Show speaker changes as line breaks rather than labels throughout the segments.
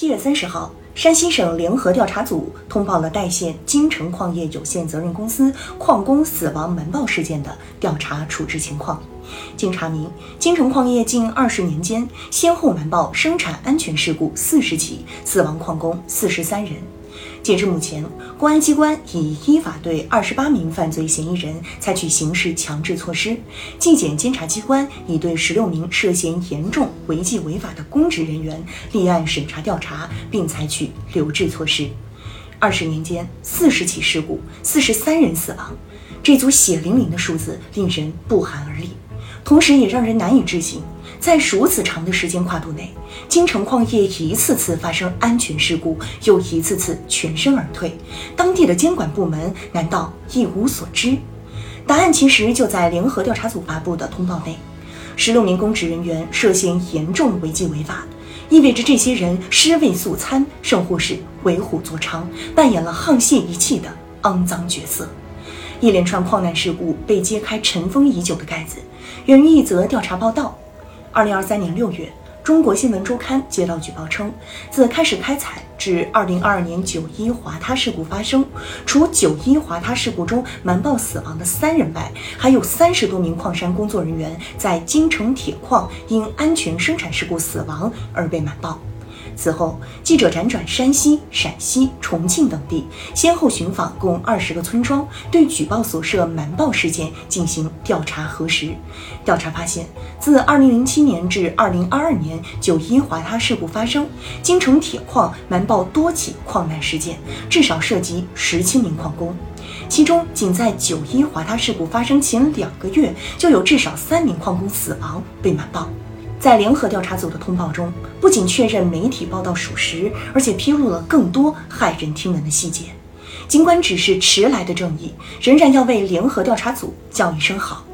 七月三十号，山西省联合调查组通报了代县金城矿业有限责任公司矿工死亡瞒报事件的调查处置情况。经查明，金城矿业近二十年间，先后瞒报生产安全事故四十起，死亡矿工四十三人。截至目前，公安机关已依法对二十八名犯罪嫌疑人采取刑事强制措施，纪检监察机关已对十六名涉嫌严重违纪违法的公职人员立案审查调查，并采取留置措施。二十年间，四十起事故，四十三人死亡，这组血淋淋的数字令人不寒而栗，同时也让人难以置信。在如此长的时间跨度内，金城矿业一次次发生安全事故，又一次次全身而退，当地的监管部门难道一无所知？答案其实就在联合调查组发布的通报内：十六名公职人员涉嫌严重违纪违法，意味着这些人尸位素餐，甚或是为虎作伥，扮演了沆瀣一气的肮脏角色。一连串矿难事故被揭开尘封已久的盖子，源于一则调查报道。二零二三年六月，中国新闻周刊接到举报称，自开始开采至二零二二年九一滑塌事故发生，除九一滑塌事故中瞒报死亡的三人外，还有三十多名矿山工作人员在京城铁矿因安全生产事故死亡而被瞒报。此后，记者辗转山西、陕西、重庆等地，先后寻访共二十个村庄，对举报所涉瞒报事件进行调查核实。调查发现，自2007年至2022年九一滑塌事故发生，金城铁矿瞒报多起矿难事件，至少涉及十七名矿工，其中仅在九一滑塌事故发生前两个月，就有至少三名矿工死亡被瞒报。在联合调查组的通报中，不仅确认媒体报道属实，而且披露了更多骇人听闻的细节。尽管只是迟来的正义，仍然要为联合调查组叫一声好。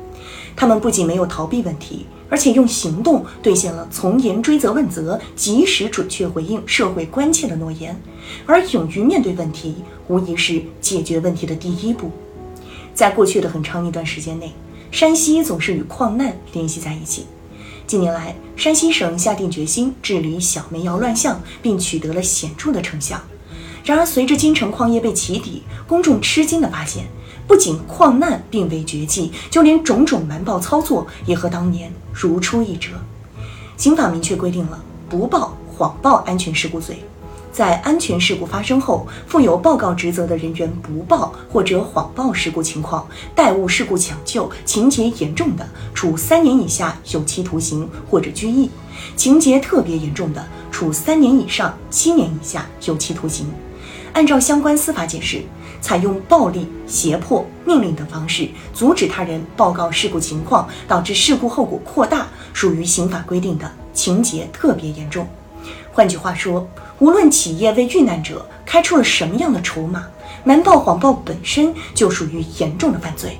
他们不仅没有逃避问题，而且用行动兑现了从严追责问责、及时准确回应社会关切的诺言。而勇于面对问题，无疑是解决问题的第一步。在过去的很长一段时间内，山西总是与矿难联系在一起。近年来，山西省下定决心治理小煤窑乱象，并取得了显著的成效。然而，随着金城矿业被起底，公众吃惊地发现，不仅矿难并未绝迹，就连种种瞒报操作也和当年如出一辙。刑法明确规定了不报、谎报安全事故罪。在安全事故发生后，负有报告职责的人员不报或者谎报事故情况，耽误事故抢救，情节严重的，处三年以下有期徒刑或者拘役；情节特别严重的，处三年以上七年以下有期徒刑。按照相关司法解释，采用暴力、胁迫、命令等方式阻止他人报告事故情况，导致事故后果扩大，属于刑法规定的情节特别严重。换句话说，无论企业为遇难者开出了什么样的筹码，瞒报、谎报本身就属于严重的犯罪。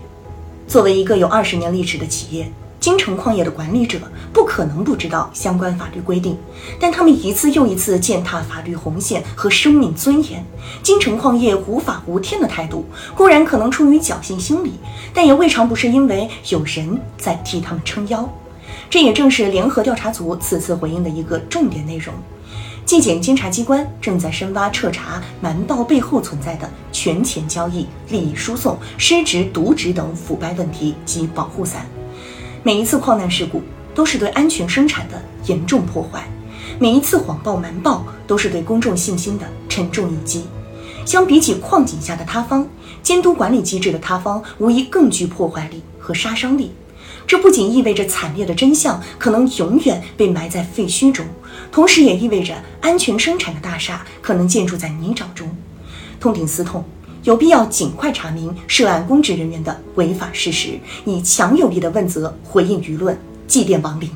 作为一个有二十年历史的企业，金城矿业的管理者不可能不知道相关法律规定，但他们一次又一次践踏法律红线和生命尊严。金城矿业无法无天的态度，固然可能出于侥幸心理，但也未尝不是因为有人在替他们撑腰。这也正是联合调查组此次回应的一个重点内容。纪检监察机关正在深挖彻查瞒报背后存在的权钱交易、利益输送、失职渎职等腐败问题及保护伞。每一次矿难事故都是对安全生产的严重破坏，每一次谎报瞒报都是对公众信心的沉重一击。相比起矿井下的塌方，监督管理机制的塌方无疑更具破坏力和杀伤力。这不仅意味着惨烈的真相可能永远被埋在废墟中，同时也意味着安全生产的大厦可能建筑在泥沼中。痛定思痛，有必要尽快查明涉案公职人员的违法事实，以强有力的问责回应舆论，祭奠亡灵。